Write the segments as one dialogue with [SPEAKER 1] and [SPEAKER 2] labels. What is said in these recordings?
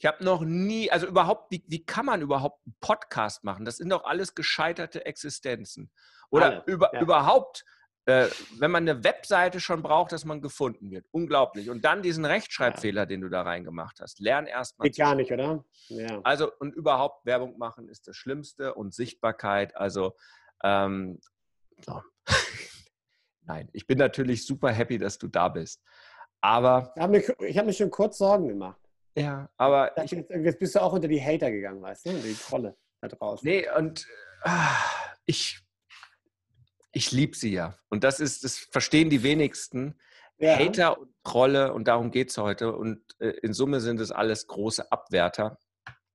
[SPEAKER 1] Ich habe noch nie, also überhaupt, wie, wie kann man überhaupt einen Podcast machen? Das sind doch alles gescheiterte Existenzen. Oder Alle, über, ja. überhaupt, äh, wenn man eine Webseite schon braucht, dass man gefunden wird. Unglaublich. Und dann diesen Rechtschreibfehler, ja. den du da reingemacht hast. Lern erstmal.
[SPEAKER 2] Geht gar nicht, oder?
[SPEAKER 1] Ja. Also, und überhaupt Werbung machen ist das Schlimmste und Sichtbarkeit. Also, ähm, so. Nein, ich bin natürlich super happy, dass du da bist. Aber.
[SPEAKER 2] Ich habe mir, hab mir schon kurz Sorgen gemacht.
[SPEAKER 1] Ja, aber.
[SPEAKER 2] Ich, jetzt bist du auch unter die Hater gegangen, weißt du? Die Trolle da draußen.
[SPEAKER 1] Nee, und ah, ich, ich liebe sie ja. Und das ist, das verstehen die wenigsten. Ja. Hater und Trolle, und darum geht es heute. Und äh, in Summe sind es alles große Abwärter.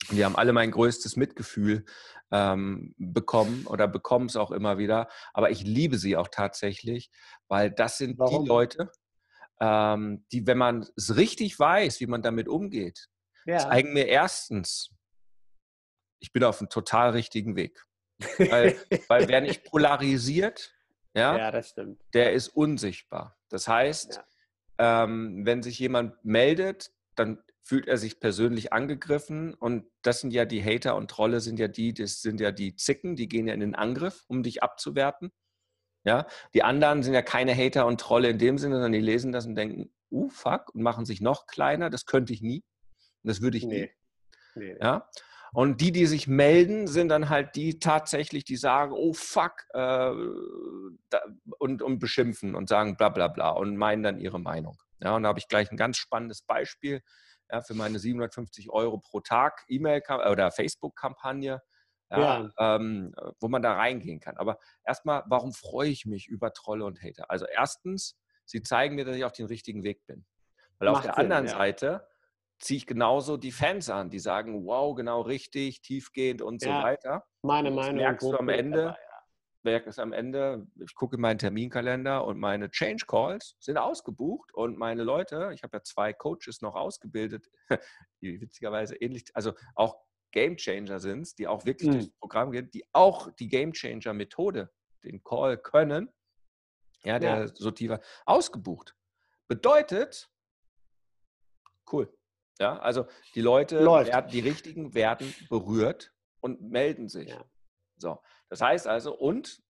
[SPEAKER 1] Und die haben alle mein größtes Mitgefühl ähm, bekommen oder bekommen es auch immer wieder. Aber ich liebe sie auch tatsächlich, weil das sind Warum? die Leute, ähm, die, wenn man es richtig weiß, wie man damit umgeht, ja. zeigen mir erstens, ich bin auf einem total richtigen Weg. Weil, weil wer nicht polarisiert, ja,
[SPEAKER 2] ja,
[SPEAKER 1] der ist unsichtbar. Das heißt, ja. ähm, wenn sich jemand meldet, dann fühlt er sich persönlich angegriffen und das sind ja die Hater und Trolle sind ja die, das sind ja die Zicken, die gehen ja in den Angriff, um dich abzuwerten. Ja, die anderen sind ja keine Hater und Trolle in dem Sinne, sondern die lesen das und denken, uh, fuck, und machen sich noch kleiner. Das könnte ich nie. Das würde ich nie. Nee. Ja. Und die, die sich melden, sind dann halt die tatsächlich, die sagen, oh fuck, äh, da, und, und beschimpfen und sagen bla bla bla und meinen dann ihre Meinung. Ja, und da habe ich gleich ein ganz spannendes Beispiel ja, für meine 750 Euro pro Tag E-Mail- oder Facebook-Kampagne ja, ja. Ähm, wo man da reingehen kann. Aber erstmal, warum freue ich mich über Trolle und Hater? Also erstens, sie zeigen mir, dass ich auf dem richtigen Weg bin. Weil Macht auf der Sinn, anderen ja. Seite ziehe ich genauso die Fans an, die sagen, wow, genau richtig, tiefgehend und so weiter.
[SPEAKER 2] Meine Meinung.
[SPEAKER 1] Merkst du am Ende, merkst am Ende, ich gucke in meinen Terminkalender und meine Change Calls sind ausgebucht und meine Leute, ich habe ja zwei Coaches noch ausgebildet, die witzigerweise ähnlich, also auch Game Changer sind, die auch wirklich mhm. durchs Programm gehen, die auch die Game Changer Methode, den Call können, ja, der ja. so tiefer ausgebucht. Bedeutet, cool. Ja, also die Leute, werden, die richtigen werden berührt und melden sich. Ja. So, das heißt also, und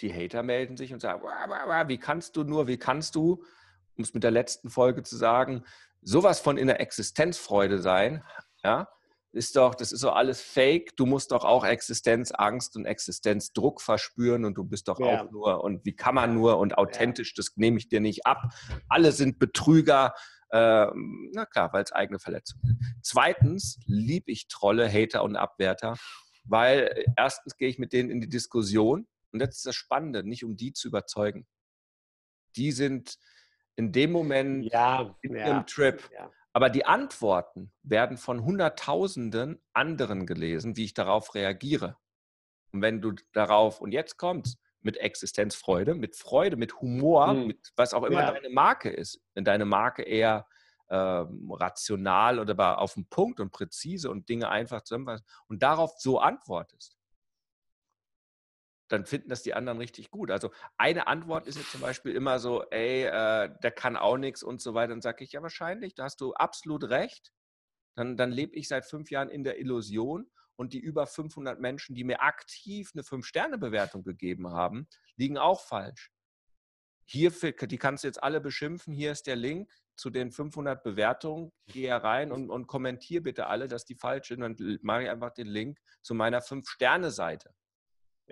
[SPEAKER 1] die Hater melden sich und sagen, wie kannst du nur, wie kannst du, um es mit der letzten Folge zu sagen, sowas von in der Existenzfreude sein, ja, ist doch, das ist so alles fake. Du musst doch auch Existenzangst und Existenzdruck verspüren und du bist doch ja. auch nur und wie kann man nur und authentisch, das nehme ich dir nicht ab. Alle sind Betrüger. Äh, na klar, weil es eigene Verletzungen sind. Zweitens liebe ich Trolle, Hater und Abwerter, weil erstens gehe ich mit denen in die Diskussion und jetzt ist das Spannende, nicht um die zu überzeugen. Die sind in dem Moment
[SPEAKER 2] ja,
[SPEAKER 1] in ja, ihrem Trip. Aber die Antworten werden von Hunderttausenden anderen gelesen, wie ich darauf reagiere. Und wenn du darauf, und jetzt kommst, mit Existenzfreude, mit Freude, mit Humor, mhm. mit was auch immer ja. deine Marke ist, wenn deine Marke eher ähm, rational oder auf den Punkt und präzise und Dinge einfach zusammenfassen und darauf so antwortest, dann finden das die anderen richtig gut. Also eine Antwort ist jetzt zum Beispiel immer so, ey, äh, der kann auch nichts und so weiter. Dann sage ich, ja wahrscheinlich, da hast du absolut recht. Dann, dann lebe ich seit fünf Jahren in der Illusion und die über 500 Menschen, die mir aktiv eine Fünf-Sterne-Bewertung gegeben haben, liegen auch falsch. Hier, die kannst du jetzt alle beschimpfen. Hier ist der Link zu den 500 Bewertungen. Geh rein und, und kommentier bitte alle, dass die falsch sind. Dann mache ich einfach den Link zu meiner Fünf-Sterne-Seite.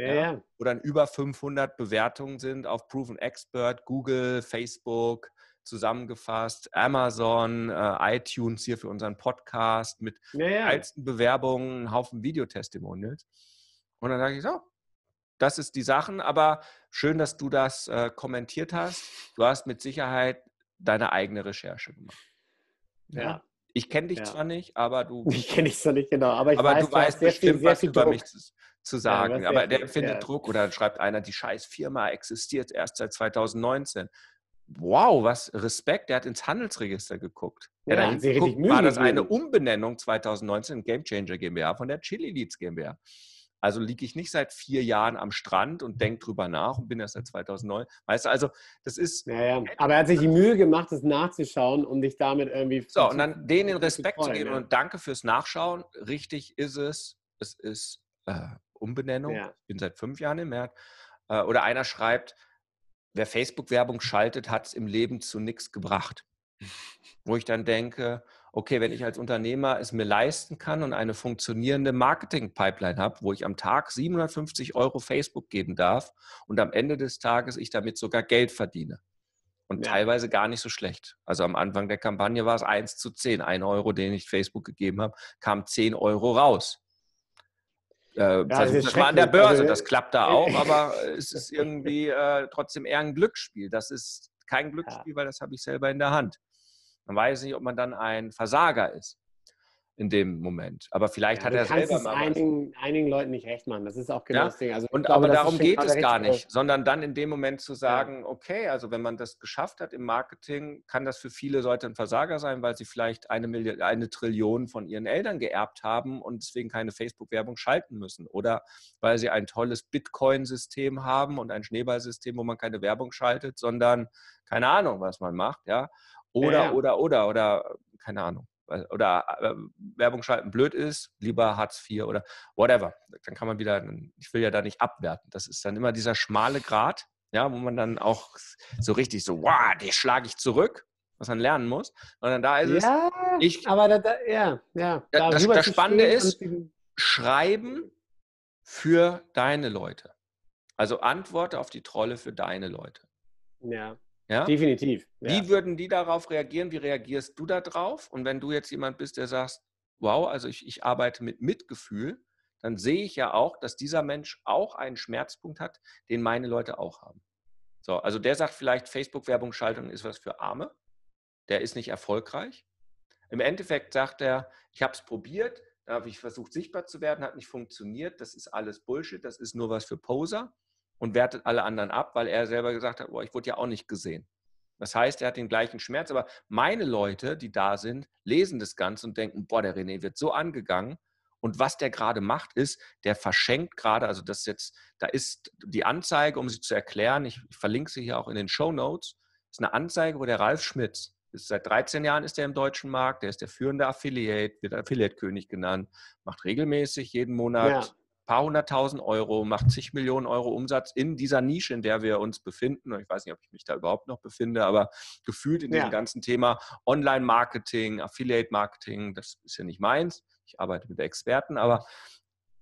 [SPEAKER 1] Ja, ja. wo dann über 500 Bewertungen sind auf Proven Expert, Google, Facebook, zusammengefasst, Amazon, äh, iTunes hier für unseren Podcast mit ja, ja. geilsten Bewerbungen, einen Haufen Videotestimonials. Und dann sage ich so, das ist die Sachen, aber schön, dass du das äh, kommentiert hast. Du hast mit Sicherheit deine eigene Recherche gemacht. Ja. Ich kenne dich ja. zwar nicht, aber du.
[SPEAKER 2] Ich kenne dich zwar nicht, genau. Aber, ich
[SPEAKER 1] aber
[SPEAKER 2] weiß,
[SPEAKER 1] du weißt bestimmt viel, was über Druck. mich zu, zu sagen. Ja, aber der empfindet ja. Druck oder dann schreibt einer, die scheiß Firma existiert erst seit 2019. Wow, was Respekt, der hat ins Handelsregister geguckt. Ja, ja geguckt, war das eine Umbenennung 2019 in Game Changer GmbH von der Chili Leads GmbH. Also liege ich nicht seit vier Jahren am Strand und denke drüber nach und bin erst seit 2009. Weißt du, also das ist.
[SPEAKER 2] Ja, ja. Aber er hat sich die Mühe gemacht, das nachzuschauen und dich damit irgendwie.
[SPEAKER 1] So, und dann denen den Respekt freuen, zu geben ja. und danke fürs Nachschauen. Richtig ist es. Es ist äh, Umbenennung. Ja. Ich bin seit fünf Jahren im März. Äh, oder einer schreibt, wer Facebook-Werbung schaltet, hat es im Leben zu nichts gebracht. Wo ich dann denke, okay, wenn ich als Unternehmer es mir leisten kann und eine funktionierende Marketing-Pipeline habe, wo ich am Tag 750 Euro Facebook geben darf und am Ende des Tages ich damit sogar Geld verdiene. Und ja. teilweise gar nicht so schlecht. Also am Anfang der Kampagne war es 1 zu 10. Ein Euro, den ich Facebook gegeben habe, kam 10 Euro raus. Äh, ja, das mal an der Börse, also, das klappt da auch, aber es ist irgendwie äh, trotzdem eher ein Glücksspiel. Das ist kein Glücksspiel, ja. weil das habe ich selber in der Hand. Man weiß nicht, ob man dann ein Versager ist in dem Moment. Aber vielleicht ja, hat er selber
[SPEAKER 2] mal einigen, einigen Leuten nicht recht machen. Das ist auch genau ja? das Ding.
[SPEAKER 1] Also, und, glaube, aber darum geht es gar nicht, sondern dann in dem Moment zu sagen, ja. okay, also wenn man das geschafft hat im Marketing, kann das für viele Leute ein Versager sein, weil sie vielleicht eine, Million, eine Trillion von ihren Eltern geerbt haben und deswegen keine Facebook-Werbung schalten müssen. Oder weil sie ein tolles Bitcoin-System haben und ein Schneeballsystem, wo man keine Werbung schaltet, sondern keine Ahnung, was man macht, ja. Oder, ja, oder, oder, oder, keine Ahnung. Oder äh, Werbung schalten blöd ist, lieber Hartz IV oder whatever. Dann kann man wieder, ich will ja da nicht abwerten. Das ist dann immer dieser schmale Grat, ja, wo man dann auch so richtig so, wow, die schlage ich zurück, was man lernen muss. Und dann da ist es,
[SPEAKER 2] ja, ich, aber da, da, ja, ja.
[SPEAKER 1] Das, das Spannende ist, schreiben für deine Leute. Also antworte auf die Trolle für deine Leute.
[SPEAKER 2] Ja. Ja? Definitiv.
[SPEAKER 1] Ja. Wie würden die darauf reagieren? Wie reagierst du darauf? Und wenn du jetzt jemand bist, der sagt, wow, also ich, ich arbeite mit Mitgefühl, dann sehe ich ja auch, dass dieser Mensch auch einen Schmerzpunkt hat, den meine Leute auch haben. So, also der sagt vielleicht, Facebook-Werbung-Schaltung ist was für Arme, der ist nicht erfolgreich. Im Endeffekt sagt er, ich habe es probiert, da habe ich versucht, sichtbar zu werden, hat nicht funktioniert, das ist alles Bullshit, das ist nur was für Poser und wertet alle anderen ab, weil er selber gesagt hat, boah, ich wurde ja auch nicht gesehen. Das heißt, er hat den gleichen Schmerz, aber meine Leute, die da sind, lesen das Ganze und denken, boah, der René wird so angegangen. Und was der gerade macht, ist, der verschenkt gerade, also das jetzt, da ist die Anzeige, um sie zu erklären, ich, ich verlinke sie hier auch in den Show Notes, ist eine Anzeige, wo der Ralf Schmitz, ist. Seit 13 Jahren ist er im deutschen Markt, der ist der führende Affiliate, wird Affiliate-König genannt, macht regelmäßig jeden Monat ja paar hunderttausend Euro, macht zig Millionen Euro Umsatz in dieser Nische, in der wir uns befinden. Und ich weiß nicht, ob ich mich da überhaupt noch befinde, aber gefühlt in ja. diesem ganzen Thema Online-Marketing, Affiliate-Marketing, das ist ja nicht meins. Ich arbeite mit Experten, aber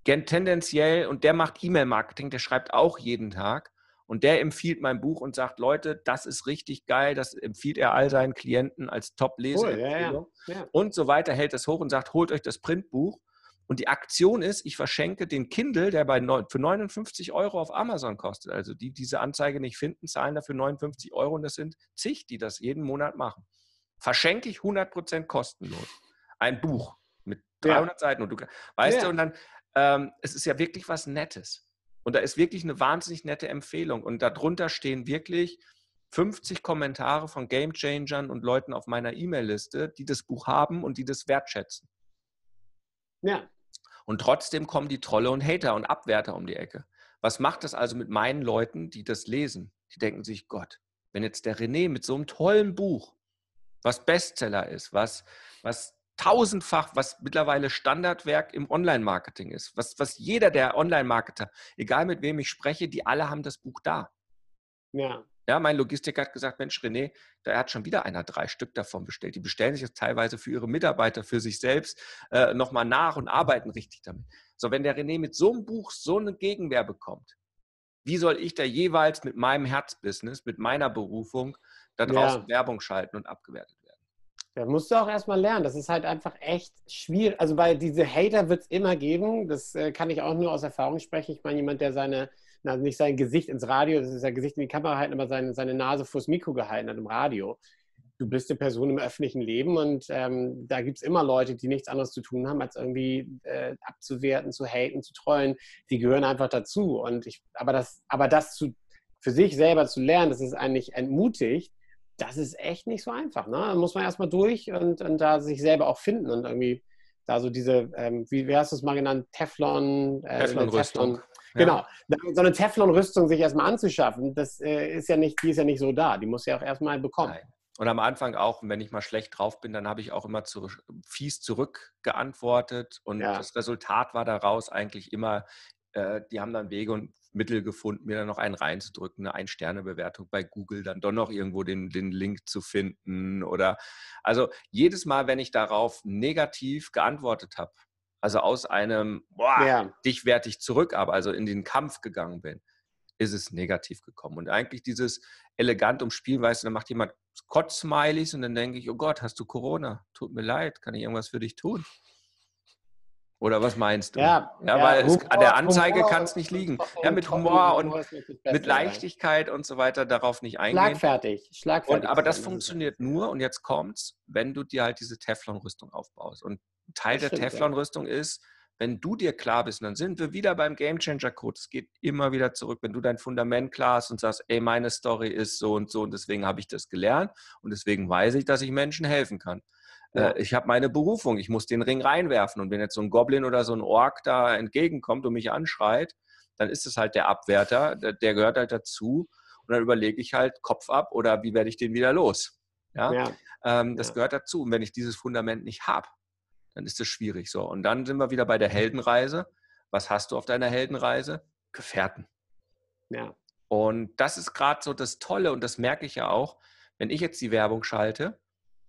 [SPEAKER 1] tendenziell, und der macht E-Mail-Marketing, der schreibt auch jeden Tag. Und der empfiehlt mein Buch und sagt, Leute, das ist richtig geil, das empfiehlt er all seinen Klienten als Top-Leseempfehlung cool, ja, ja. und so weiter, hält es hoch und sagt, holt euch das Printbuch und die Aktion ist, ich verschenke den Kindle, der bei neun, für 59 Euro auf Amazon kostet. Also die diese Anzeige nicht finden, zahlen dafür 59 Euro und das sind zig, die das jeden Monat machen. Verschenke ich 100% kostenlos. Ein Buch mit 300 ja. Seiten und du weißt ja. du, und dann, ähm, es ist ja wirklich was Nettes. Und da ist wirklich eine wahnsinnig nette Empfehlung. Und darunter stehen wirklich 50 Kommentare von Gamechangern und Leuten auf meiner E-Mail-Liste, die das Buch haben und die das wertschätzen. Ja. Und trotzdem kommen die Trolle und Hater und Abwärter um die Ecke. Was macht das also mit meinen Leuten, die das lesen? Die denken sich, Gott, wenn jetzt der René mit so einem tollen Buch, was Bestseller ist, was, was tausendfach, was mittlerweile Standardwerk im Online-Marketing ist, was, was jeder der Online-Marketer, egal mit wem ich spreche, die alle haben das Buch da. Ja. Ja, mein Logistiker hat gesagt, Mensch, René, da hat schon wieder einer drei Stück davon bestellt. Die bestellen sich jetzt teilweise für ihre Mitarbeiter, für sich selbst äh, nochmal nach und arbeiten richtig damit. So, wenn der René mit so einem Buch so eine Gegenwehr bekommt, wie soll ich da jeweils mit meinem Herzbusiness, mit meiner Berufung da draußen ja. Werbung schalten und abgewertet werden?
[SPEAKER 2] Da musst du auch erstmal lernen. Das ist halt einfach echt schwierig. Also, weil diese Hater wird es immer geben. Das äh, kann ich auch nur aus Erfahrung sprechen. Ich meine, jemand, der seine, na, nicht sein Gesicht ins Radio, das ist ja Gesicht in die Kamera halten, aber seine, seine Nase vors Mikro gehalten hat im Radio du bist eine Person im öffentlichen Leben und ähm, da gibt es immer Leute, die nichts anderes zu tun haben, als irgendwie äh, abzuwerten, zu haten, zu trollen. Die gehören einfach dazu. Und ich, aber das, aber das zu, für sich selber zu lernen, das ist eigentlich entmutigt, das ist echt nicht so einfach. Ne? Da muss man erstmal durch und, und da sich selber auch finden und irgendwie da so diese, ähm, wie, wie hast du es mal genannt, Teflon,
[SPEAKER 1] äh, Teflon-Rüstung. Teflon,
[SPEAKER 2] Genau. So eine Teflon-Rüstung sich erstmal anzuschaffen, das äh, ist ja nicht, die ist ja nicht so da. Die muss ja auch erstmal bekommen. Nein.
[SPEAKER 1] Und am Anfang auch, wenn ich mal schlecht drauf bin, dann habe ich auch immer zu, fies zurückgeantwortet. Und ja. das Resultat war daraus eigentlich immer, äh, die haben dann Wege und Mittel gefunden, mir dann noch einen reinzudrücken, eine Ein-Sterne-Bewertung bei Google, dann doch noch irgendwo den, den Link zu finden. Oder also jedes Mal, wenn ich darauf negativ geantwortet habe, also aus einem, boah, ja. dich werte ich zurück, aber also in den Kampf gegangen bin, ist es negativ gekommen. Und eigentlich dieses elegant umspielen, weißt du, dann macht jemand Kotz-Smileys und dann denke ich, oh Gott, hast du Corona? Tut mir leid, kann ich irgendwas für dich tun? Oder was meinst du?
[SPEAKER 2] Ja,
[SPEAKER 1] ja, ja weil Humor, es, an der Anzeige kann es nicht liegen. Ja, mit Humor und mit Leichtigkeit und so weiter darauf nicht eingehen.
[SPEAKER 2] Schlagfertig. Schlagfertig
[SPEAKER 1] und, aber das funktioniert nur, und jetzt kommt's, wenn du dir halt diese Teflon-Rüstung aufbaust. Und Teil der Teflon-Rüstung ist, wenn du dir klar bist, und dann sind wir wieder beim Game Changer Code. Es geht immer wieder zurück, wenn du dein Fundament klar hast und sagst, ey, meine Story ist so und so und deswegen habe ich das gelernt und deswegen weiß ich, dass ich Menschen helfen kann. Ja. Äh, ich habe meine Berufung, ich muss den Ring reinwerfen und wenn jetzt so ein Goblin oder so ein Ork da entgegenkommt und mich anschreit, dann ist es halt der Abwärter, der, der gehört halt dazu und dann überlege ich halt Kopf ab oder wie werde ich den wieder los. Ja, ja. Ähm, das ja. gehört dazu und wenn ich dieses Fundament nicht habe, dann ist das schwierig so. Und dann sind wir wieder bei der Heldenreise. Was hast du auf deiner Heldenreise? Gefährten.
[SPEAKER 2] Ja.
[SPEAKER 1] Und das ist gerade so das Tolle und das merke ich ja auch, wenn ich jetzt die Werbung schalte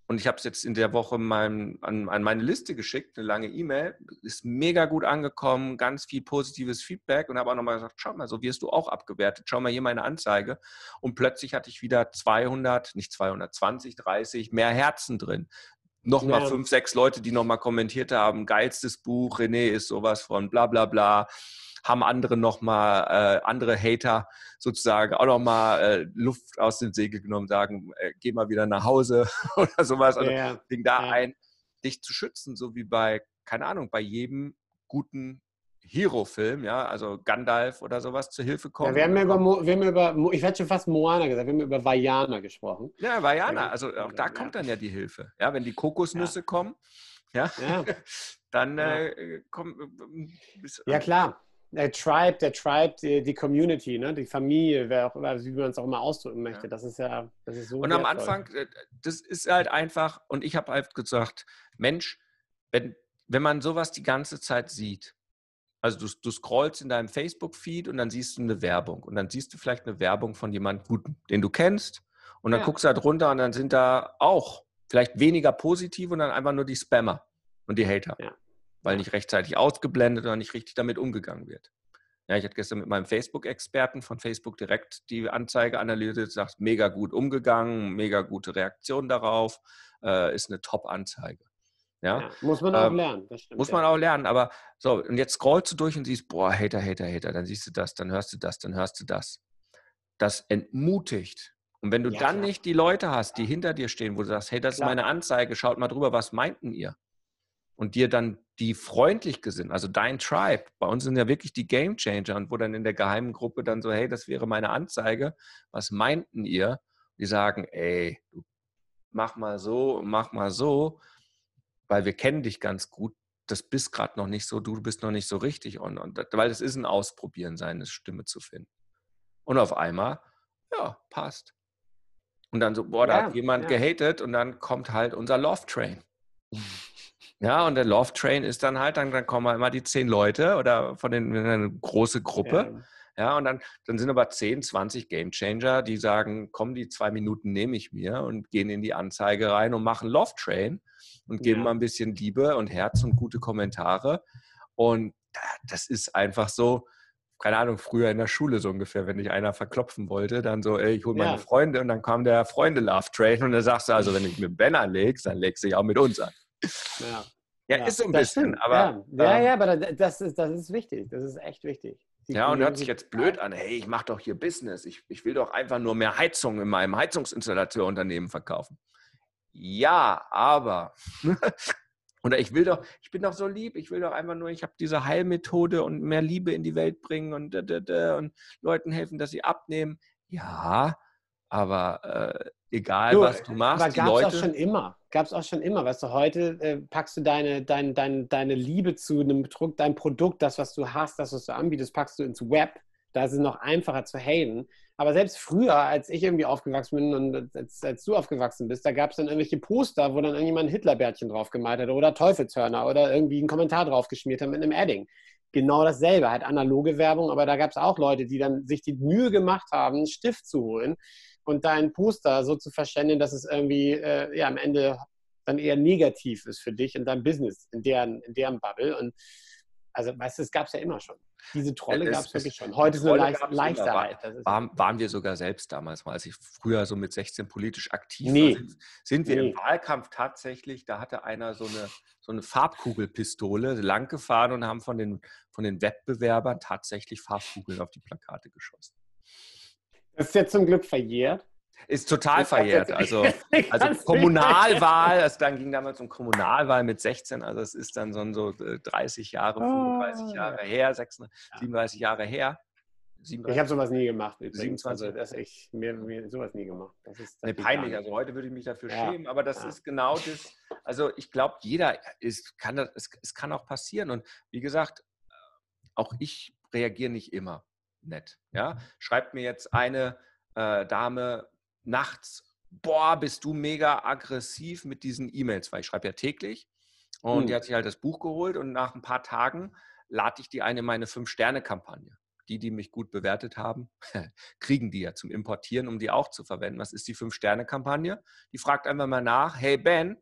[SPEAKER 1] und ich habe es jetzt in der Woche mein, an, an, meine Liste geschickt, eine lange E-Mail, ist mega gut angekommen, ganz viel positives Feedback und habe auch nochmal gesagt, schau mal, so wirst du auch abgewertet, schau mal hier meine Anzeige und plötzlich hatte ich wieder 200, nicht 220, 30 mehr Herzen drin nochmal ja. fünf, sechs Leute, die nochmal kommentiert haben, geilstes Buch, René ist sowas von bla bla bla, haben andere nochmal, äh, andere Hater sozusagen auch nochmal äh, Luft aus dem Segel genommen, sagen, äh, geh mal wieder nach Hause oder sowas. Also ja. fing da ja. ein, dich zu schützen, so wie bei, keine Ahnung, bei jedem guten Hero-Film, ja, also Gandalf oder sowas zur Hilfe kommen. Ja,
[SPEAKER 2] wir, haben ja über, wir haben über, ich hätte schon fast Moana gesagt, wir haben über Vajana gesprochen.
[SPEAKER 1] Ja, Vajana, also auch da kommt dann ja die Hilfe. Ja, wenn die Kokosnüsse kommen, ja, dann äh, kommt.
[SPEAKER 2] ja, klar. Der Tribe, der Tribe, die, die Community, ne? die Familie, wer auch, wie man es auch immer ausdrücken möchte, das ist ja, das ist so.
[SPEAKER 1] Und am Anfang, äh, das ist halt einfach, und ich habe halt gesagt, Mensch, wenn, wenn man sowas die ganze Zeit sieht, also du, du scrollst in deinem Facebook-Feed und dann siehst du eine Werbung. Und dann siehst du vielleicht eine Werbung von jemandem Guten, den du kennst. Und dann ja. guckst du halt runter und dann sind da auch vielleicht weniger positive und dann einfach nur die Spammer und die Hater. Ja. Weil nicht rechtzeitig ausgeblendet oder nicht richtig damit umgegangen wird. Ja, ich hatte gestern mit meinem Facebook-Experten von Facebook direkt die Anzeige analysiert, sagt, mega gut umgegangen, mega gute Reaktion darauf, äh, ist eine Top-Anzeige. Ja? ja?
[SPEAKER 2] muss man auch ähm, lernen.
[SPEAKER 1] Stimmt, muss man ja. auch lernen, aber so, und jetzt scrollst du durch und siehst, boah, Hater, Hater, Hater, dann siehst du das, dann hörst du das, dann hörst du das. Das entmutigt. Und wenn du ja, dann klar. nicht die Leute hast, die hinter dir stehen, wo du sagst, hey, das klar. ist meine Anzeige, schaut mal drüber, was meinten ihr? Und dir dann die freundlich gesinnt, also dein Tribe, bei uns sind ja wirklich die Game Changer und wo dann in der geheimen Gruppe dann so, hey, das wäre meine Anzeige, was meinten ihr? Die sagen, ey, mach mal so, mach mal so weil wir kennen dich ganz gut, das bist gerade noch nicht so, du bist noch nicht so richtig. Und, und weil es ist ein Ausprobieren, seine Stimme zu finden. Und auf einmal, ja, passt. Und dann so, boah, da ja, hat jemand ja. gehatet und dann kommt halt unser Love Train. Ja, und der Love Train ist dann halt, dann, dann kommen halt immer die zehn Leute oder von den eine große Gruppe. Ja. Ja, und dann, dann sind aber 10, 20 Game Changer, die sagen, komm, die zwei Minuten nehme ich mir und gehen in die Anzeige rein und machen Love Train und geben ja. mal ein bisschen Liebe und Herz und gute Kommentare. Und das ist einfach so, keine Ahnung, früher in der Schule so ungefähr, wenn dich einer verklopfen wollte, dann so, ey, ich hole meine ja. Freunde und dann kam der Freunde-Love-Train und dann sagst du, also wenn ich mit Ben anlegst, dann legst du dich auch mit uns an. Ja, ja, ja ist so ein bisschen, aber...
[SPEAKER 2] Ja, ja, ähm, ja, aber das ist, das ist wichtig, das ist echt wichtig.
[SPEAKER 1] Die ja, und hört sich jetzt blöd an, hey, ich mache doch hier Business, ich, ich will doch einfach nur mehr Heizung in meinem Heizungsinstallateurunternehmen verkaufen. Ja, aber Oder ich will doch, ich bin doch so lieb, ich will doch einfach nur, ich habe diese Heilmethode und mehr Liebe in die Welt bringen und, und Leuten helfen, dass sie abnehmen. Ja, aber äh, egal, du, was du machst. Aber
[SPEAKER 2] gab es auch schon immer. Gab es auch schon immer. Weißt du, heute äh, packst du deine, dein, dein, deine Liebe zu einem Produkt, dein Produkt, das, was du hast, das, was du anbietest, packst du ins Web. Da ist es noch einfacher zu haten. Aber selbst früher, als ich irgendwie aufgewachsen bin und als, als du aufgewachsen bist, da gab es dann irgendwelche Poster, wo dann irgendjemand ein Hitlerbärtchen drauf gemalt hat oder Teufelshörner oder irgendwie einen Kommentar drauf geschmiert hat mit einem Adding. Genau dasselbe, halt analoge Werbung, aber da gab es auch Leute, die dann sich die Mühe gemacht haben, einen Stift zu holen und da ein Poster so zu verschwenden, dass es irgendwie äh, ja, am Ende dann eher negativ ist für dich in deinem Business, in deren, in deren Bubble. Und also, weißt du, es gab es ja immer schon. Diese Trolle gab es wirklich schon. Heute ist eine leicht, Leichterheit.
[SPEAKER 1] War, waren wir sogar selbst damals mal, als ich früher so mit 16 politisch aktiv nee. war, sind, sind wir nee. im Wahlkampf tatsächlich, da hatte einer so eine, so eine Farbkugelpistole lang gefahren und haben von den, von den Wettbewerbern tatsächlich Farbkugeln auf die Plakate geschossen.
[SPEAKER 2] Das ist jetzt zum Glück verjährt.
[SPEAKER 1] Ist total verjährt. Also, also Kommunalwahl, also dann ging damals um Kommunalwahl mit 16, also es ist dann so, so 30 äh, Jahre, 35 oh. Jahre her, 36, 37 Jahre her.
[SPEAKER 2] 37. Ich habe sowas nie gemacht. 27. Also das ich mir, mir sowas nie gemacht. Das
[SPEAKER 1] ist das nee, peinlich. Also heute würde ich mich dafür ja. schämen, aber das ja. ist genau das. Also ich glaube, jeder ist, kann das, es, es kann auch passieren. Und wie gesagt, auch ich reagiere nicht immer nett. Ja, schreibt mir jetzt eine äh, Dame nachts, boah, bist du mega aggressiv mit diesen E-Mails, weil ich schreibe ja täglich. Und hm. die hat sich halt das Buch geholt und nach ein paar Tagen lade ich die eine in meine Fünf-Sterne-Kampagne. Die, die mich gut bewertet haben, kriegen die ja zum Importieren, um die auch zu verwenden. Was ist die Fünf-Sterne-Kampagne? Die fragt einfach mal nach, hey Ben,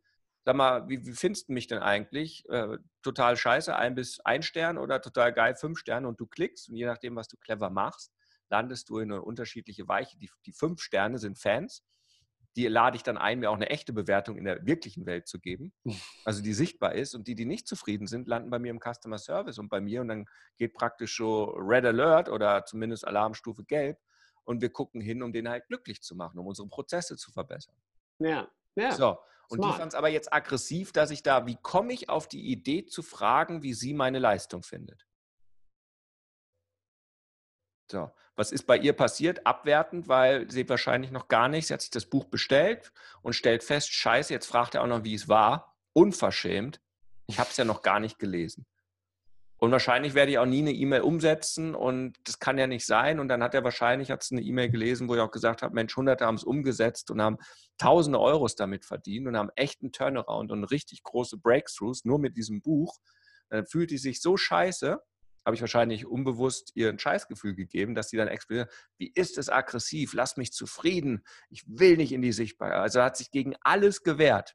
[SPEAKER 1] sag mal, wie, wie findest du mich denn eigentlich? Äh, total scheiße, ein bis ein Stern oder total geil, fünf Sterne und du klickst und je nachdem, was du clever machst, landest du in eine unterschiedliche Weiche. Die, die fünf Sterne sind Fans. Die lade ich dann ein, mir auch eine echte Bewertung in der wirklichen Welt zu geben, also die sichtbar ist. Und die, die nicht zufrieden sind, landen bei mir im Customer Service und bei mir. Und dann geht praktisch so Red Alert oder zumindest Alarmstufe Gelb. Und wir gucken hin, um den halt glücklich zu machen, um unsere Prozesse zu verbessern.
[SPEAKER 2] Ja, ja.
[SPEAKER 1] So. Und Smart. die fand es aber jetzt aggressiv, dass ich da, wie komme ich auf die Idee zu fragen, wie sie meine Leistung findet? So, was ist bei ihr passiert? Abwertend, weil sie wahrscheinlich noch gar nicht, sie hat sich das Buch bestellt und stellt fest, scheiße, jetzt fragt er auch noch, wie es war. Unverschämt. Ich habe es ja noch gar nicht gelesen. Und wahrscheinlich werde ich auch nie eine E-Mail umsetzen und das kann ja nicht sein. Und dann hat er wahrscheinlich, hat es eine E-Mail gelesen, wo ich auch gesagt habe, Mensch, Hunderte haben es umgesetzt und haben tausende Euros damit verdient und haben echten Turnaround und richtig große Breakthroughs nur mit diesem Buch. Dann fühlt die sich so scheiße, habe ich wahrscheinlich unbewusst ihr ein Scheißgefühl gegeben, dass sie dann explodiert, wie ist es aggressiv, lass mich zufrieden, ich will nicht in die Sichtbarkeit. Also hat sich gegen alles gewehrt.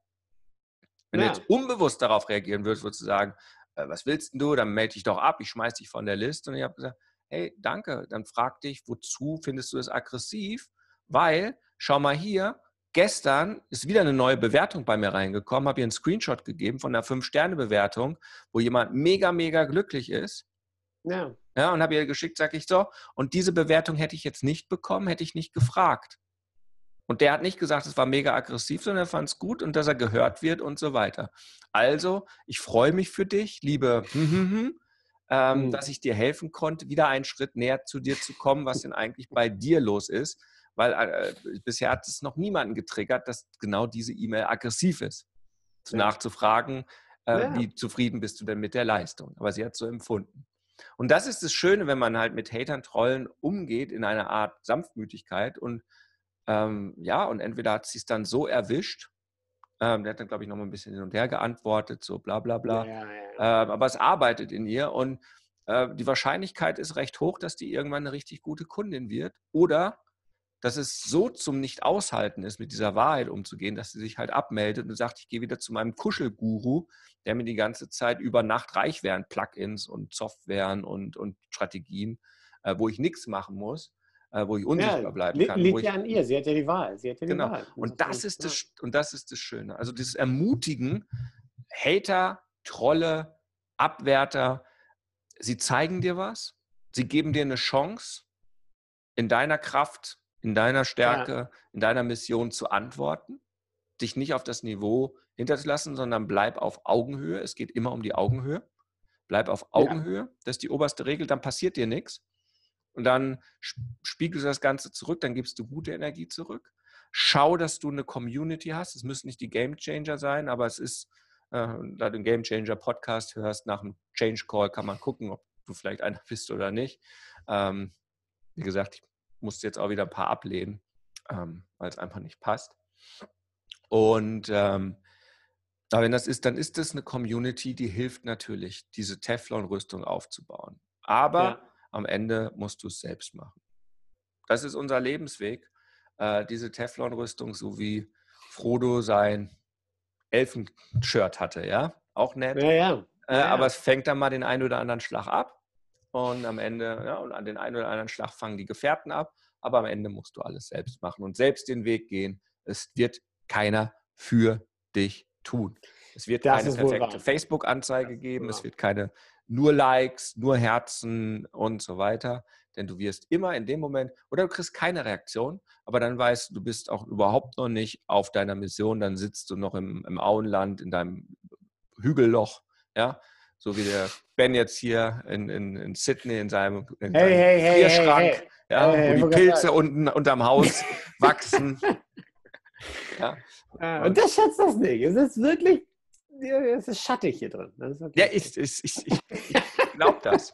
[SPEAKER 1] Wenn ja. du jetzt unbewusst darauf reagieren würdest, würdest du sagen, was willst du, dann melde dich doch ab, ich schmeiß dich von der Liste. Und ich habe gesagt, hey, danke, dann frag dich, wozu findest du es aggressiv? Weil, schau mal hier, gestern ist wieder eine neue Bewertung bei mir reingekommen, habe ihr einen Screenshot gegeben von einer 5-Sterne-Bewertung, wo jemand mega, mega glücklich ist. Ja. Ja, und habe ihr geschickt, sage ich so. Und diese Bewertung hätte ich jetzt nicht bekommen, hätte ich nicht gefragt. Und der hat nicht gesagt, es war mega aggressiv, sondern er fand es gut und dass er gehört wird und so weiter. Also, ich freue mich für dich, liebe, hm, hm, hm, ähm, mhm. dass ich dir helfen konnte, wieder einen Schritt näher zu dir zu kommen, was denn eigentlich bei dir los ist. Weil äh, bisher hat es noch niemanden getriggert, dass genau diese E-Mail aggressiv ist. Ja. Nachzufragen, äh, ja. wie zufrieden bist du denn mit der Leistung? Aber sie hat so empfunden. Und das ist das Schöne, wenn man halt mit Hatern, Trollen umgeht in einer Art Sanftmütigkeit und ähm, ja, und entweder hat sie es dann so erwischt, ähm, der hat dann, glaube ich, noch mal ein bisschen hin und her geantwortet, so bla bla bla. Ja, ja, ja. Ähm, aber es arbeitet in ihr und äh, die Wahrscheinlichkeit ist recht hoch, dass die irgendwann eine richtig gute Kundin wird. Oder dass es so zum Nicht-Aushalten ist, mit dieser Wahrheit umzugehen, dass sie sich halt abmeldet und sagt, ich gehe wieder zu meinem Kuschelguru, der mir die ganze Zeit über Nacht reich wären, Plugins und Softwaren und, und Strategien, äh, wo ich nichts machen muss, wo ich unsichtbar ja, bleiben kann.
[SPEAKER 2] Liegt ja an ihr, sie hat ja die Wahl. Sie hat ja
[SPEAKER 1] genau.
[SPEAKER 2] die Wahl.
[SPEAKER 1] Und das, ist das, und das ist das Schöne. Also dieses Ermutigen, Hater, Trolle, Abwärter, sie zeigen dir was, sie geben dir eine Chance, in deiner Kraft, in deiner Stärke, ja. in deiner Mission zu antworten, dich nicht auf das Niveau hinterzulassen, sondern bleib auf Augenhöhe. Es geht immer um die Augenhöhe. Bleib auf Augenhöhe, ja. das ist die oberste Regel, dann passiert dir nichts. Und dann spiegelst du das Ganze zurück, dann gibst du gute Energie zurück. Schau, dass du eine Community hast. Es müssen nicht die Game Changer sein, aber es ist, äh, da du den Game Changer Podcast hörst, nach dem Change Call kann man gucken, ob du vielleicht einer bist oder nicht. Ähm, wie gesagt, ich musste jetzt auch wieder ein paar ablehnen, ähm, weil es einfach nicht passt. Und ähm, wenn das ist, dann ist das eine Community, die hilft natürlich, diese Teflon-Rüstung aufzubauen. Aber ja. Am Ende musst du es selbst machen. Das ist unser Lebensweg. Äh, diese Teflon-Rüstung, so wie Frodo sein Elfen-Shirt hatte, ja, auch nett.
[SPEAKER 2] Ja, ja.
[SPEAKER 1] Äh, aber es fängt dann mal den einen oder anderen Schlag ab. Und am Ende, ja, und an den einen oder anderen Schlag fangen die Gefährten ab. Aber am Ende musst du alles selbst machen und selbst den Weg gehen. Es wird keiner für dich tun. Es wird das keine perfekte Facebook-Anzeige geben. Es wird keine nur Likes, nur Herzen und so weiter. Denn du wirst immer in dem Moment, oder du kriegst keine Reaktion, aber dann weißt du, du bist auch überhaupt noch nicht auf deiner Mission. Dann sitzt du noch im, im Auenland, in deinem Hügelloch, ja, so wie der Ben jetzt hier in, in, in Sydney in seinem, in
[SPEAKER 2] hey, hey, hey,
[SPEAKER 1] Bierschrank, ja, wo die Pilze unten unterm Haus wachsen.
[SPEAKER 2] ja. Und das schätzt das nicht. Es ist wirklich, es ist schattig hier drin.
[SPEAKER 1] Okay. Ja, ich, ich, ich, ich glaube das.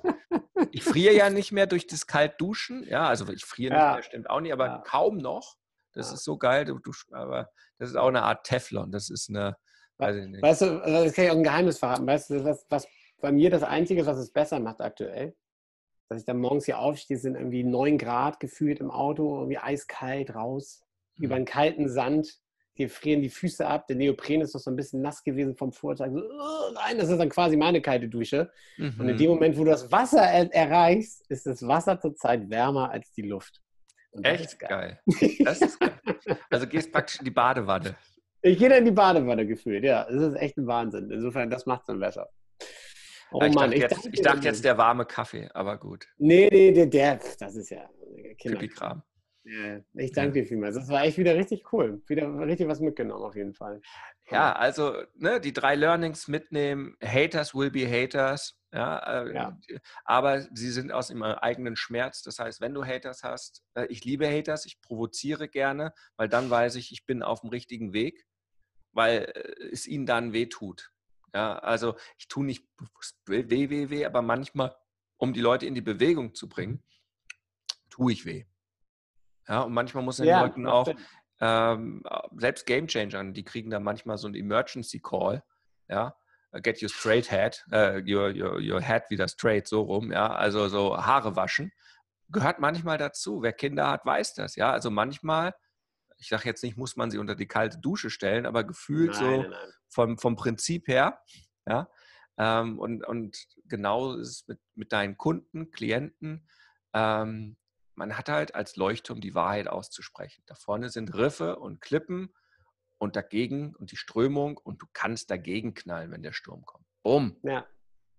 [SPEAKER 1] Ich friere ja nicht mehr durch das Kaltduschen. Ja, also ich friere nicht ja. mehr, stimmt auch nicht, aber ja. kaum noch. Das ja. ist so geil. Du, du, aber das ist auch eine Art Teflon. Das ist eine,
[SPEAKER 2] weiß ich nicht. Weißt du, das kann ich auch ein Geheimnis verraten. Weißt du, was, was bei mir das Einzige, was es besser macht aktuell, dass ich dann morgens hier aufstehe, sind irgendwie 9 Grad gefühlt im Auto, irgendwie eiskalt raus, mhm. über einen kalten Sand, hier frieren die Füße ab, der Neopren ist noch so ein bisschen nass gewesen vom Vortag, so, oh, nein, das ist dann quasi meine kalte Dusche. Mhm. Und in dem mhm. Moment, wo du das Wasser er erreichst, ist das Wasser zurzeit wärmer als die Luft.
[SPEAKER 1] Echt geil. geil. Geil. Also gehst praktisch in die Badewanne.
[SPEAKER 2] Ich gehe dann in die Badewanne gefühlt, ja. Das ist echt ein Wahnsinn. Insofern, das macht es dann besser.
[SPEAKER 1] Oh ich, Mann, dachte jetzt, ich, dachte jetzt, der warme Kaffee, aber gut.
[SPEAKER 2] Nee, nee, der, der das ist ja
[SPEAKER 1] Kinderkram.
[SPEAKER 2] Ja, ich danke dir vielmals. Das war echt wieder richtig cool. Wieder richtig was mitgenommen, auf jeden Fall.
[SPEAKER 1] Ja, also ne, die drei Learnings mitnehmen. Haters will be haters. Ja, äh, ja, aber sie sind aus ihrem eigenen Schmerz. Das heißt, wenn du Haters hast, äh, ich liebe Haters, ich provoziere gerne, weil dann weiß ich, ich bin auf dem richtigen Weg, weil äh, es ihnen dann wehtut. Ja, also ich tue nicht weh, weh, weh, aber manchmal, um die Leute in die Bewegung zu bringen, tue ich weh. Ja, und manchmal muss den ja, Leuten auch, ähm, selbst Game Changern, die kriegen dann manchmal so einen Emergency Call, ja, get your straight head, uh, your, your, your head wieder straight, so rum, ja, also so Haare waschen, gehört manchmal dazu. Wer Kinder hat, weiß das, ja, also manchmal ich sage jetzt nicht, muss man sie unter die kalte Dusche stellen, aber gefühlt nein, so nein, nein. Vom, vom Prinzip her, ja. Ähm, und, und genau ist es mit, mit deinen Kunden, Klienten. Ähm, man hat halt als Leuchtturm die Wahrheit auszusprechen. Da vorne sind Riffe und Klippen und dagegen und die Strömung und du kannst dagegen knallen, wenn der Sturm kommt. Bumm.
[SPEAKER 2] Ja.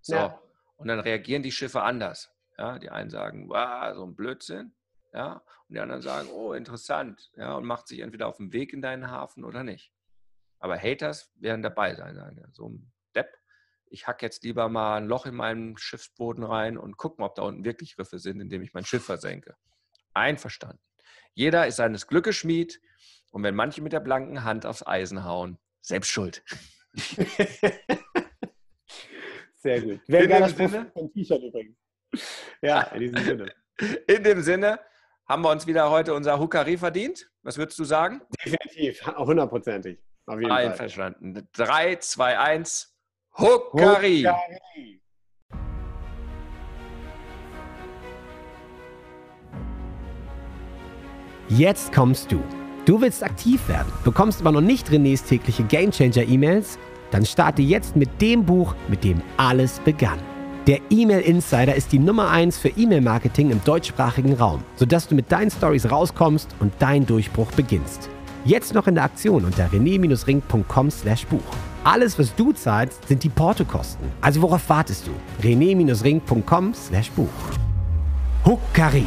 [SPEAKER 1] So. Ja. Und dann reagieren die Schiffe anders. Ja, die einen sagen, wow, so ein Blödsinn. Ja, und die anderen sagen, oh, interessant, ja, und macht sich entweder auf den Weg in deinen Hafen oder nicht. Aber Haters werden dabei sein. So ein ich hack jetzt lieber mal ein Loch in meinen Schiffsboden rein und gucken, ob da unten wirklich Riffe sind, indem ich mein Schiff versenke. Einverstanden. Jeder ist seines Glückes Schmied und wenn manche mit der blanken Hand aufs Eisen hauen, selbst schuld.
[SPEAKER 2] Sehr gut. Wer in dem Sinne, ein T-Shirt übrigens. Ja, in diesem Sinne.
[SPEAKER 1] In dem Sinne, haben wir uns wieder heute unser Hukari verdient? Was würdest du sagen?
[SPEAKER 2] Definitiv, hundertprozentig.
[SPEAKER 1] Einverstanden. 3, 2, 1, Hukari! Hukari.
[SPEAKER 2] Jetzt kommst du. Du willst aktiv werden, bekommst aber noch nicht Renés tägliche Gamechanger-E-Mails? Dann starte jetzt mit dem Buch, mit dem alles begann. Der E-Mail Insider ist die Nummer 1 für E-Mail-Marketing im deutschsprachigen Raum, sodass du mit deinen Stories rauskommst und dein Durchbruch beginnst. Jetzt noch in der Aktion unter rené-ring.com/buch. Alles, was du zahlst, sind die Portokosten. Also worauf wartest du? rené-ring.com/buch. Huckari.